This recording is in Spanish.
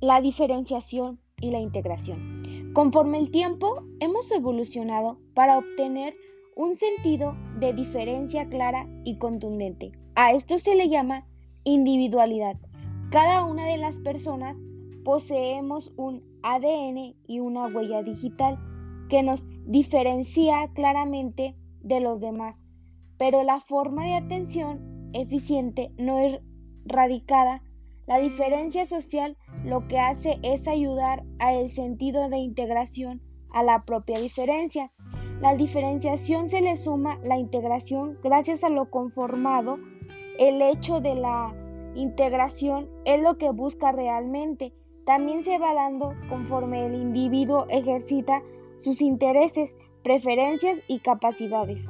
la diferenciación y la integración. Conforme el tiempo, hemos evolucionado para obtener un sentido de diferencia clara y contundente. A esto se le llama individualidad. Cada una de las personas poseemos un ADN y una huella digital que nos diferencia claramente de los demás, pero la forma de atención eficiente no es radicada. La diferencia social lo que hace es ayudar a el sentido de integración a la propia diferencia. La diferenciación se le suma la integración gracias a lo conformado. El hecho de la integración es lo que busca realmente. También se va dando conforme el individuo ejercita sus intereses, preferencias y capacidades.